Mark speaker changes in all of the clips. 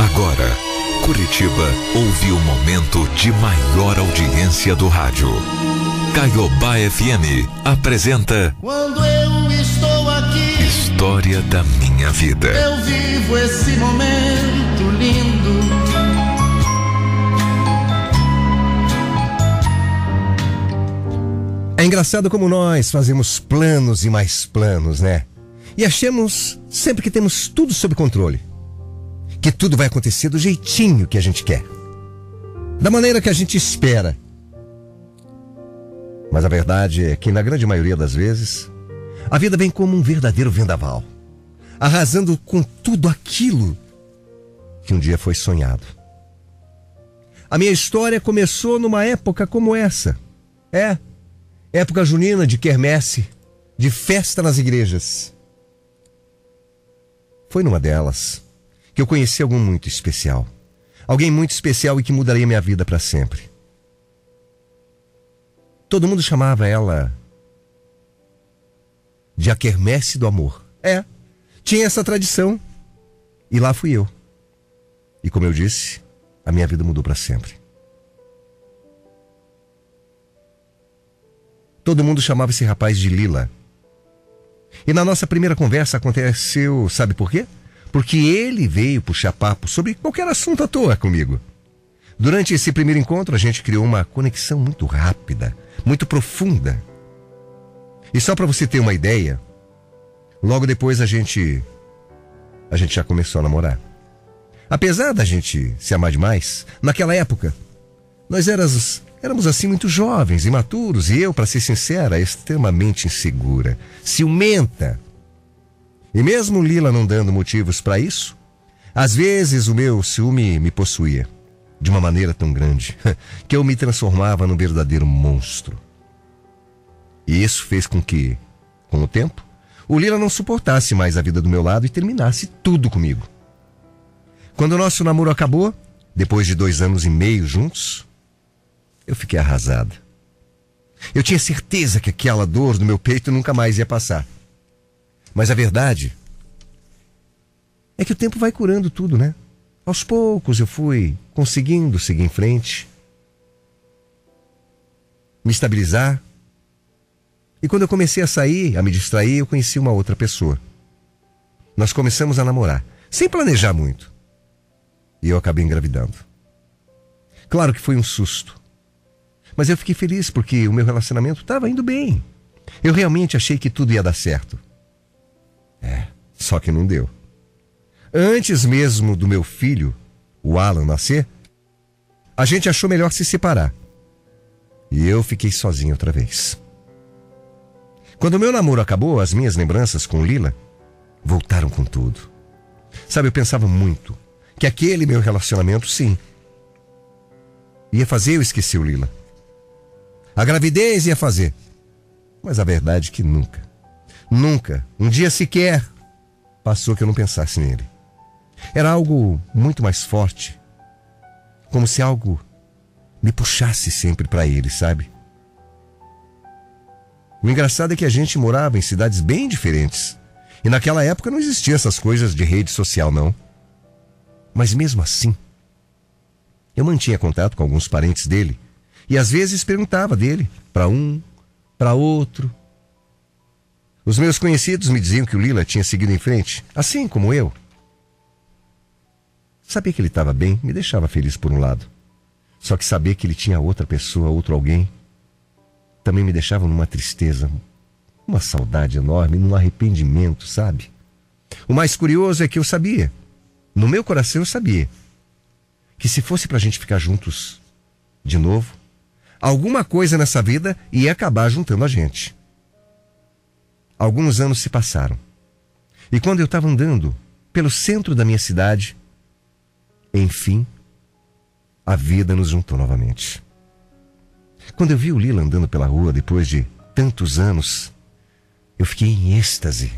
Speaker 1: Agora, Curitiba ouve o momento de maior audiência do rádio. Caiobá FM apresenta
Speaker 2: Quando eu estou aqui,
Speaker 1: História da Minha Vida.
Speaker 2: eu vivo esse momento lindo.
Speaker 3: É engraçado como nós fazemos planos e mais planos, né? E achamos sempre que temos tudo sob controle. Que tudo vai acontecer do jeitinho que a gente quer. Da maneira que a gente espera. Mas a verdade é que, na grande maioria das vezes, a vida vem como um verdadeiro vendaval arrasando com tudo aquilo que um dia foi sonhado. A minha história começou numa época como essa. É, época junina de quermesse, de festa nas igrejas. Foi numa delas que eu conheci alguém muito especial. Alguém muito especial e que mudaria minha vida para sempre. Todo mundo chamava ela de a quermesse do amor. É, tinha essa tradição. E lá fui eu. E como eu disse, a minha vida mudou para sempre. Todo mundo chamava esse rapaz de Lila. E na nossa primeira conversa aconteceu, sabe por quê? Porque ele veio puxar papo sobre qualquer assunto à toa comigo. Durante esse primeiro encontro, a gente criou uma conexão muito rápida, muito profunda. E só para você ter uma ideia, logo depois a gente a gente já começou a namorar. Apesar da gente se amar demais, naquela época, nós éramos, éramos assim muito jovens, imaturos, e eu, para ser sincera, extremamente insegura, ciumenta. E mesmo Lila não dando motivos para isso, às vezes o meu ciúme me possuía de uma maneira tão grande que eu me transformava num verdadeiro monstro. E isso fez com que, com o tempo, o Lila não suportasse mais a vida do meu lado e terminasse tudo comigo. Quando o nosso namoro acabou, depois de dois anos e meio juntos, eu fiquei arrasada. Eu tinha certeza que aquela dor no meu peito nunca mais ia passar. Mas a verdade é que o tempo vai curando tudo, né? Aos poucos eu fui conseguindo seguir em frente, me estabilizar. E quando eu comecei a sair, a me distrair, eu conheci uma outra pessoa. Nós começamos a namorar, sem planejar muito. E eu acabei engravidando. Claro que foi um susto. Mas eu fiquei feliz porque o meu relacionamento estava indo bem. Eu realmente achei que tudo ia dar certo. É, só que não deu. Antes mesmo do meu filho, o Alan, nascer, a gente achou melhor se separar. E eu fiquei sozinho outra vez. Quando meu namoro acabou, as minhas lembranças com Lila voltaram com tudo. Sabe, eu pensava muito que aquele meu relacionamento, sim, ia fazer eu esquecer o Lila. A gravidez ia fazer. Mas a verdade é que nunca, nunca, um dia sequer, passou que eu não pensasse nele. Era algo muito mais forte. Como se algo me puxasse sempre para ele, sabe? O engraçado é que a gente morava em cidades bem diferentes. E naquela época não existiam essas coisas de rede social, não. Mas mesmo assim, eu mantinha contato com alguns parentes dele. E às vezes perguntava dele para um, para outro. Os meus conhecidos me diziam que o Lila tinha seguido em frente, assim como eu. Saber que ele estava bem me deixava feliz por um lado. Só que saber que ele tinha outra pessoa, outro alguém, também me deixava numa tristeza, uma saudade enorme, num arrependimento, sabe? O mais curioso é que eu sabia, no meu coração eu sabia, que se fosse pra gente ficar juntos de novo, alguma coisa nessa vida ia acabar juntando a gente. Alguns anos se passaram. E quando eu estava andando pelo centro da minha cidade, enfim, a vida nos juntou novamente. Quando eu vi o Lila andando pela rua depois de tantos anos, eu fiquei em êxtase.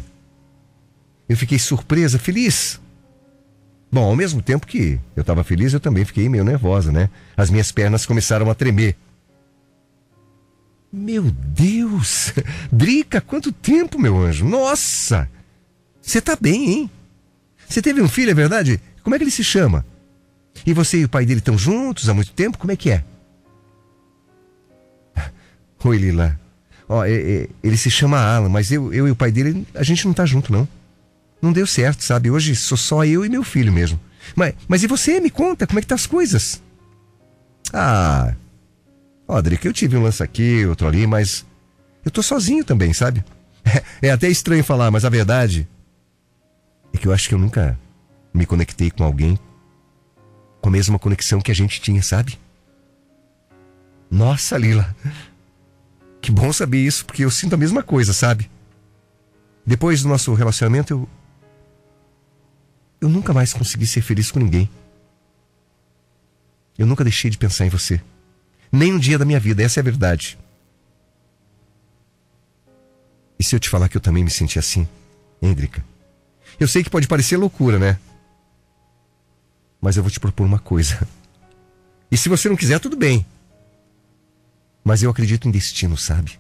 Speaker 3: Eu fiquei surpresa, feliz. Bom, ao mesmo tempo que eu estava feliz, eu também fiquei meio nervosa, né? As minhas pernas começaram a tremer. Meu Deus! Drica, quanto tempo, meu anjo! Nossa! Você tá bem, hein? Você teve um filho, é verdade? Como é que ele se chama? E você e o pai dele estão juntos há muito tempo? Como é que é? Oi, Lila. Ó, é, ele se chama Alan, mas eu, eu e o pai dele, a gente não tá junto, não. Não deu certo, sabe? Hoje sou só eu e meu filho mesmo. Mas, mas e você? Me conta, como é que tá as coisas? Ah, ó, Drica, eu tive um lance aqui, outro ali, mas eu tô sozinho também, sabe? É, é até estranho falar, mas a verdade é que eu acho que eu nunca me conectei com alguém com a mesma conexão que a gente tinha, sabe? Nossa, Lila. Que bom saber isso, porque eu sinto a mesma coisa, sabe? Depois do nosso relacionamento, eu. Eu nunca mais consegui ser feliz com ninguém. Eu nunca deixei de pensar em você. Nem um dia da minha vida, essa é a verdade. E se eu te falar que eu também me senti assim, Hendrika? Eu sei que pode parecer loucura, né? Mas eu vou te propor uma coisa. E se você não quiser, tudo bem. Mas eu acredito em destino, sabe?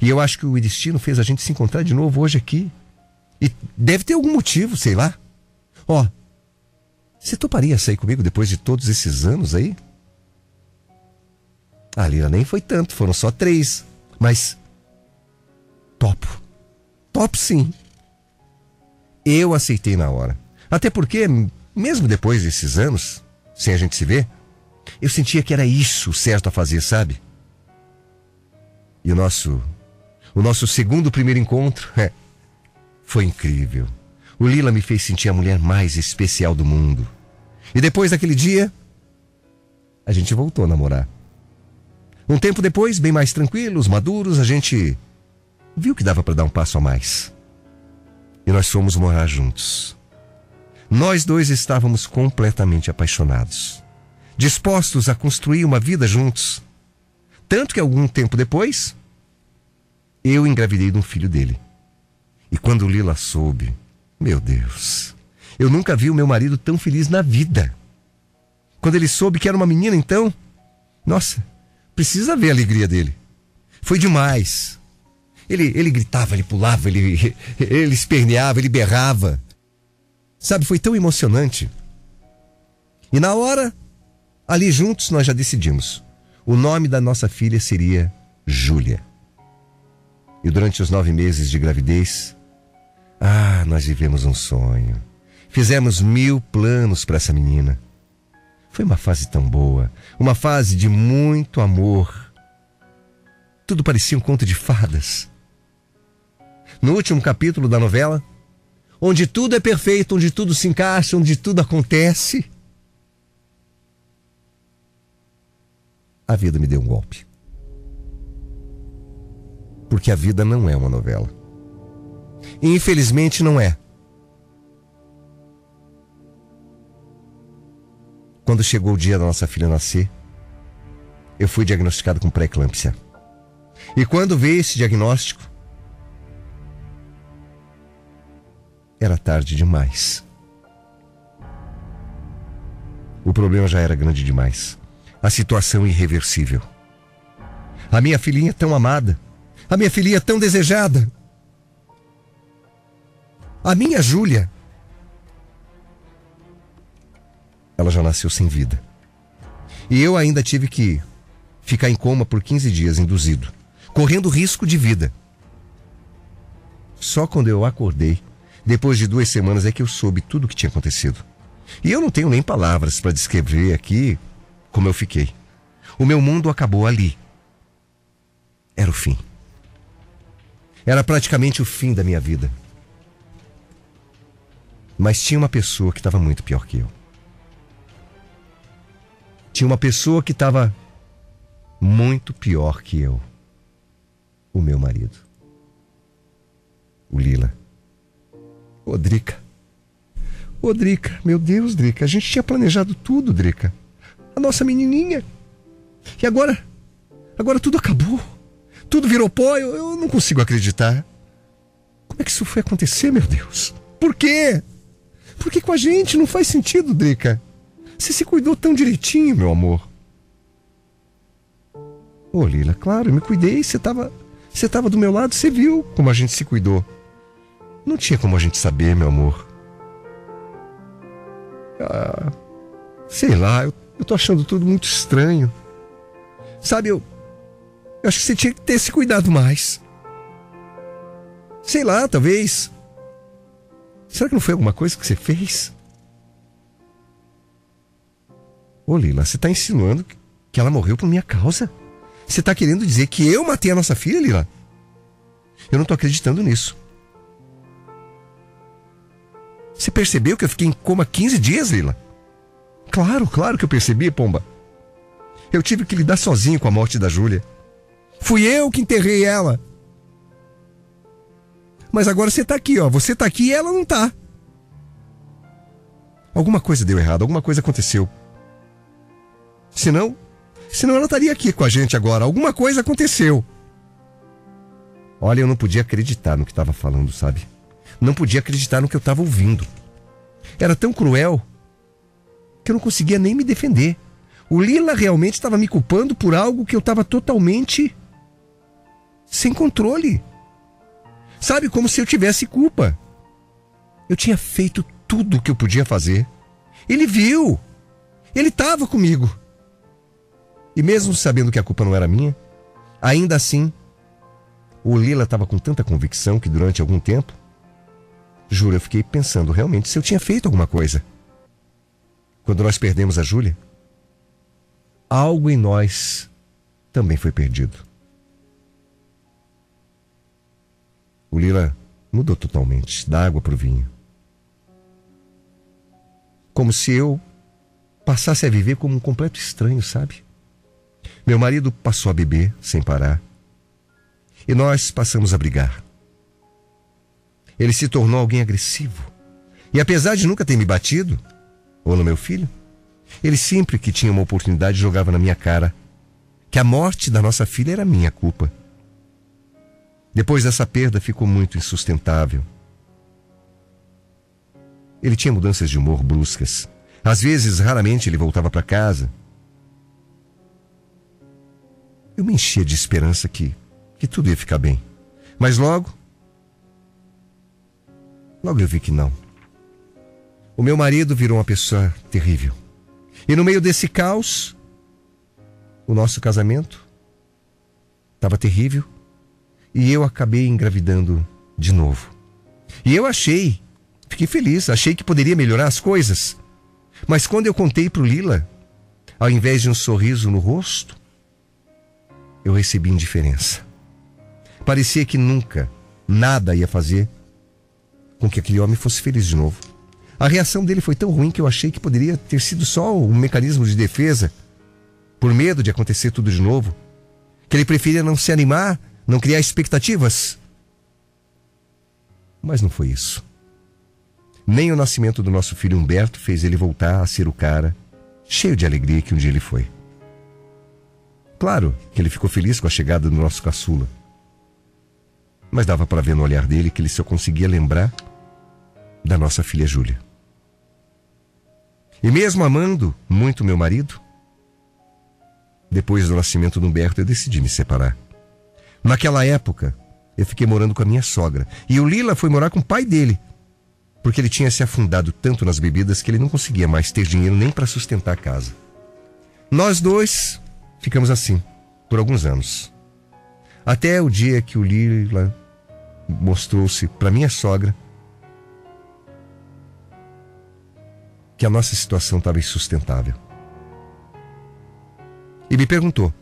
Speaker 3: E eu acho que o destino fez a gente se encontrar de novo hoje aqui. E deve ter algum motivo, sei lá. Ó, você toparia sair comigo depois de todos esses anos aí? A Lila nem foi tanto, foram só três. Mas. Topo. Topo sim. Eu aceitei na hora. Até porque, mesmo depois desses anos, sem a gente se ver, eu sentia que era isso certo a fazer, sabe? E o nosso. O nosso segundo primeiro encontro é, foi incrível. O Lila me fez sentir a mulher mais especial do mundo. E depois daquele dia, a gente voltou a namorar. Um tempo depois, bem mais tranquilos, maduros, a gente viu que dava para dar um passo a mais. E nós fomos morar juntos. Nós dois estávamos completamente apaixonados, dispostos a construir uma vida juntos. Tanto que algum tempo depois, eu engravidei de um filho dele. E quando Lila soube, meu Deus, eu nunca vi o meu marido tão feliz na vida. Quando ele soube que era uma menina, então, nossa, precisa ver a alegria dele. Foi demais. Ele, ele gritava, ele pulava, ele, ele esperneava, ele berrava. Sabe, foi tão emocionante. E na hora, ali juntos, nós já decidimos. O nome da nossa filha seria Júlia. E durante os nove meses de gravidez, ah, nós vivemos um sonho. Fizemos mil planos para essa menina. Foi uma fase tão boa, uma fase de muito amor. Tudo parecia um conto de fadas. No último capítulo da novela, onde tudo é perfeito, onde tudo se encaixa, onde tudo acontece, a vida me deu um golpe. Porque a vida não é uma novela. E infelizmente não é. Quando chegou o dia da nossa filha nascer, eu fui diagnosticado com pré-eclâmpsia. E quando veio esse diagnóstico, era tarde demais. O problema já era grande demais. A situação irreversível. A minha filhinha tão amada, a minha filhinha tão desejada, a minha Júlia, já nasceu sem vida. E eu ainda tive que ficar em coma por 15 dias induzido, correndo risco de vida. Só quando eu acordei, depois de duas semanas, é que eu soube tudo o que tinha acontecido. E eu não tenho nem palavras para descrever aqui como eu fiquei. O meu mundo acabou ali. Era o fim. Era praticamente o fim da minha vida. Mas tinha uma pessoa que estava muito pior que eu. Tinha uma pessoa que estava muito pior que eu. O meu marido. O Lila. Ô, Drica. Ô, Drica, meu Deus, Drica, a gente tinha planejado tudo, Drica. A nossa menininha. E agora? Agora tudo acabou. Tudo virou pó, eu, eu não consigo acreditar. Como é que isso foi acontecer, meu Deus? Por quê? Por que com a gente? Não faz sentido, Drica. Você se cuidou tão direitinho, meu amor. Ô, Lila, claro, eu me cuidei. Você estava você tava do meu lado, você viu como a gente se cuidou. Não tinha como a gente saber, meu amor. Ah, Sei lá, eu, eu tô achando tudo muito estranho. Sabe, eu. Eu acho que você tinha que ter se cuidado mais. Sei lá, talvez. Será que não foi alguma coisa que você fez? Ô Lila, você tá insinuando que ela morreu por minha causa? Você tá querendo dizer que eu matei a nossa filha, Lila? Eu não tô acreditando nisso. Você percebeu que eu fiquei em coma 15 dias, Lila? Claro, claro que eu percebi, Pomba. Eu tive que lidar sozinho com a morte da Júlia. Fui eu que enterrei ela. Mas agora você tá aqui, ó. Você tá aqui e ela não tá. Alguma coisa deu errado, alguma coisa aconteceu. Senão, senão ela estaria aqui com a gente agora. Alguma coisa aconteceu. Olha, eu não podia acreditar no que estava falando, sabe? Não podia acreditar no que eu estava ouvindo. Era tão cruel que eu não conseguia nem me defender. O Lila realmente estava me culpando por algo que eu estava totalmente sem controle. Sabe, como se eu tivesse culpa. Eu tinha feito tudo o que eu podia fazer. Ele viu. Ele estava comigo. E mesmo sabendo que a culpa não era minha, ainda assim, o Lila estava com tanta convicção que durante algum tempo, juro, eu fiquei pensando realmente se eu tinha feito alguma coisa. Quando nós perdemos a Júlia, algo em nós também foi perdido. O Lila mudou totalmente, da água para o vinho. Como se eu passasse a viver como um completo estranho, sabe? Meu marido passou a beber sem parar. E nós passamos a brigar. Ele se tornou alguém agressivo. E apesar de nunca ter me batido, ou no meu filho, ele sempre que tinha uma oportunidade jogava na minha cara que a morte da nossa filha era minha culpa. Depois dessa perda ficou muito insustentável. Ele tinha mudanças de humor bruscas. Às vezes, raramente, ele voltava para casa. Eu me enchia de esperança que, que tudo ia ficar bem. Mas logo. Logo eu vi que não. O meu marido virou uma pessoa terrível. E no meio desse caos, o nosso casamento estava terrível e eu acabei engravidando de novo. E eu achei, fiquei feliz, achei que poderia melhorar as coisas. Mas quando eu contei para o Lila, ao invés de um sorriso no rosto, eu recebi indiferença. Parecia que nunca, nada ia fazer com que aquele homem fosse feliz de novo. A reação dele foi tão ruim que eu achei que poderia ter sido só um mecanismo de defesa, por medo de acontecer tudo de novo. Que ele preferia não se animar, não criar expectativas. Mas não foi isso. Nem o nascimento do nosso filho Humberto fez ele voltar a ser o cara cheio de alegria que um dia ele foi. Claro que ele ficou feliz com a chegada do nosso caçula. Mas dava para ver no olhar dele que ele só conseguia lembrar da nossa filha Júlia. E mesmo amando muito meu marido, depois do nascimento do Humberto eu decidi me separar. Naquela época, eu fiquei morando com a minha sogra. E o Lila foi morar com o pai dele. Porque ele tinha se afundado tanto nas bebidas que ele não conseguia mais ter dinheiro nem para sustentar a casa. Nós dois ficamos assim, por alguns anos. Até o dia que o Lila mostrou-se para minha sogra que a nossa situação estava insustentável. E me perguntou,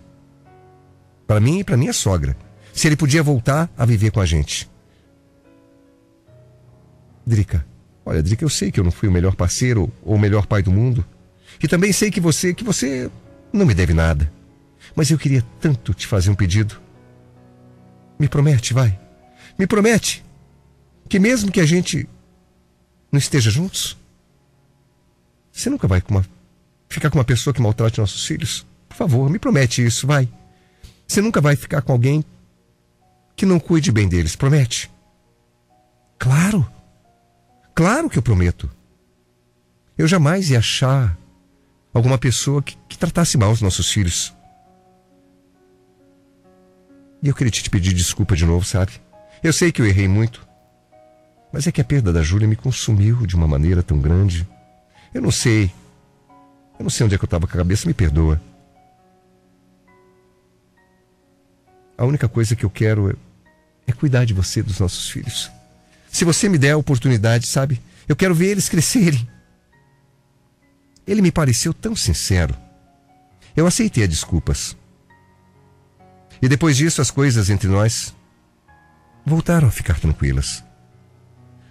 Speaker 3: para mim e para minha sogra, se ele podia voltar a viver com a gente. Drica, olha, Drica, eu sei que eu não fui o melhor parceiro ou o melhor pai do mundo. E também sei que você, que você não me deve nada. Mas eu queria tanto te fazer um pedido. Me promete, vai. Me promete que mesmo que a gente não esteja juntos, você nunca vai com uma, ficar com uma pessoa que maltrate nossos filhos? Por favor, me promete isso, vai. Você nunca vai ficar com alguém que não cuide bem deles, promete? Claro. Claro que eu prometo. Eu jamais ia achar alguma pessoa que, que tratasse mal os nossos filhos. E eu queria te pedir desculpa de novo, sabe? Eu sei que eu errei muito. Mas é que a perda da Júlia me consumiu de uma maneira tão grande. Eu não sei Eu não sei onde é que eu estava com a cabeça, me perdoa. A única coisa que eu quero é, é cuidar de você, dos nossos filhos. Se você me der a oportunidade, sabe? Eu quero ver eles crescerem. Ele me pareceu tão sincero. Eu aceitei as desculpas. E depois disso, as coisas entre nós voltaram a ficar tranquilas.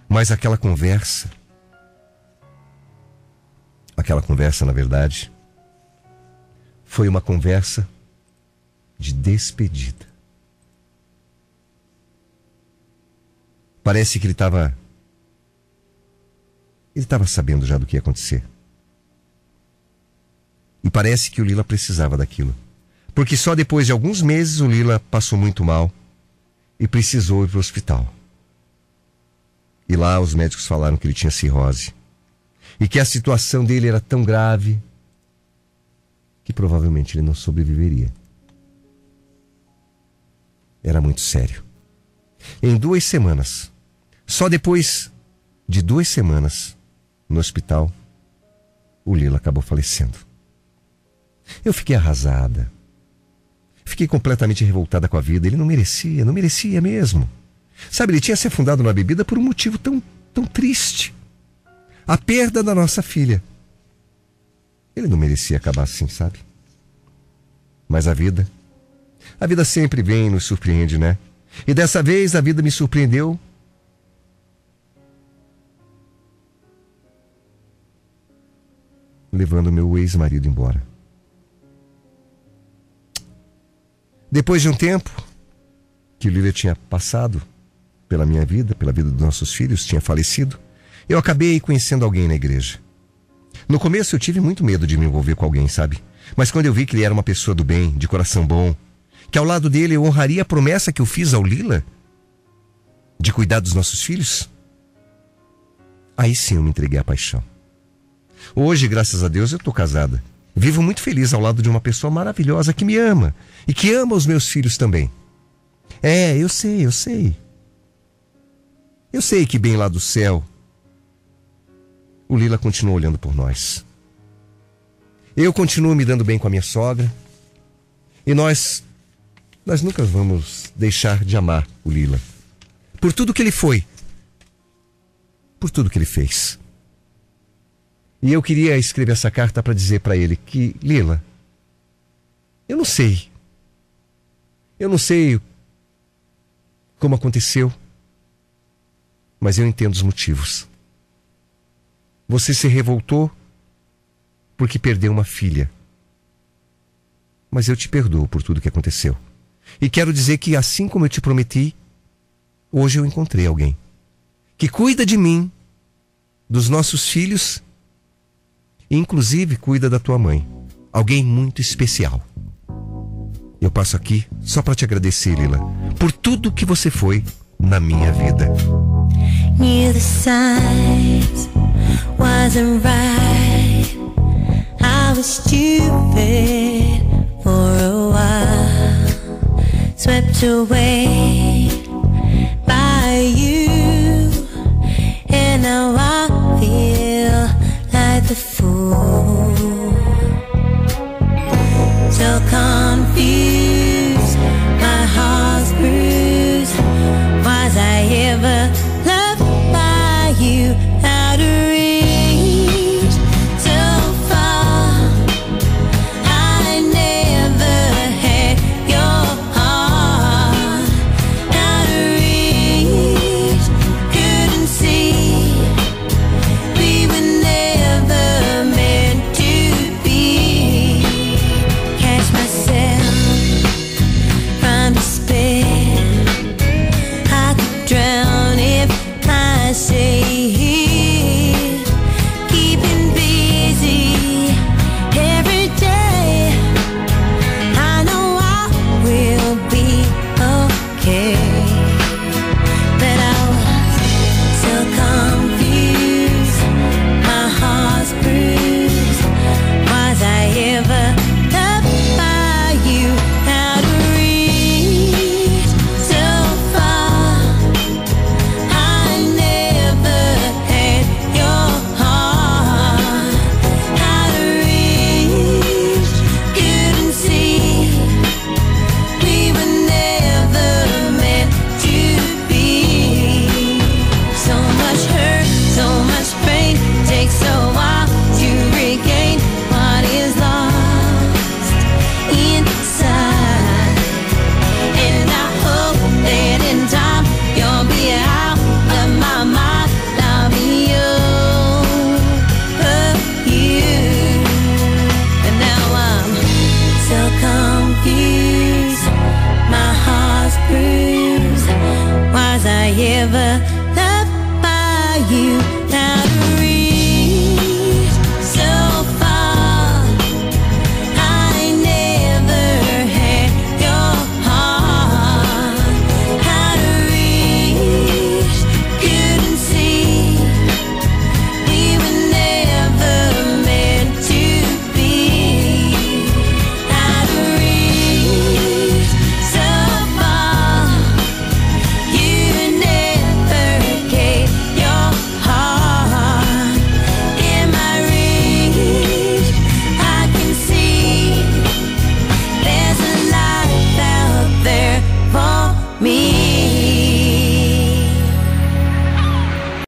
Speaker 3: Mas aquela conversa, aquela conversa, na verdade, foi uma conversa de despedida. Parece que ele estava. Ele estava sabendo já do que ia acontecer. E parece que o Lila precisava daquilo. Porque só depois de alguns meses o Lila passou muito mal e precisou ir para o hospital. E lá os médicos falaram que ele tinha cirrose. E que a situação dele era tão grave que provavelmente ele não sobreviveria. Era muito sério. Em duas semanas, só depois de duas semanas no hospital, o Lila acabou falecendo. Eu fiquei arrasada. Fiquei completamente revoltada com a vida. Ele não merecia, não merecia mesmo. Sabe, ele tinha se afundado na bebida por um motivo tão, tão triste. A perda da nossa filha. Ele não merecia acabar assim, sabe? Mas a vida, a vida sempre vem e nos surpreende, né? E dessa vez a vida me surpreendeu. Levando meu ex-marido embora. Depois de um tempo que Lília tinha passado pela minha vida, pela vida dos nossos filhos, tinha falecido, eu acabei conhecendo alguém na igreja. No começo eu tive muito medo de me envolver com alguém, sabe? Mas quando eu vi que ele era uma pessoa do bem, de coração bom, que ao lado dele eu honraria a promessa que eu fiz ao Lila de cuidar dos nossos filhos, aí sim eu me entreguei à paixão. Hoje, graças a Deus, eu estou casada. Vivo muito feliz ao lado de uma pessoa maravilhosa que me ama e que ama os meus filhos também. É, eu sei, eu sei. Eu sei que bem lá do céu, o Lila continua olhando por nós. Eu continuo me dando bem com a minha sogra. E nós, nós nunca vamos deixar de amar o Lila. Por tudo que ele foi. Por tudo que ele fez. E eu queria escrever essa carta para dizer para ele que, Lila, eu não sei. Eu não sei como aconteceu, mas eu entendo os motivos. Você se revoltou porque perdeu uma filha. Mas eu te perdoo por tudo que aconteceu. E quero dizer que, assim como eu te prometi, hoje eu encontrei alguém que cuida de mim, dos nossos filhos inclusive cuida da tua mãe. Alguém muito especial. Eu passo aqui só para te agradecer, Lila, por tudo que você foi na minha vida. Knew the signs wasn't right. I was stupid for a while. Swept away 不。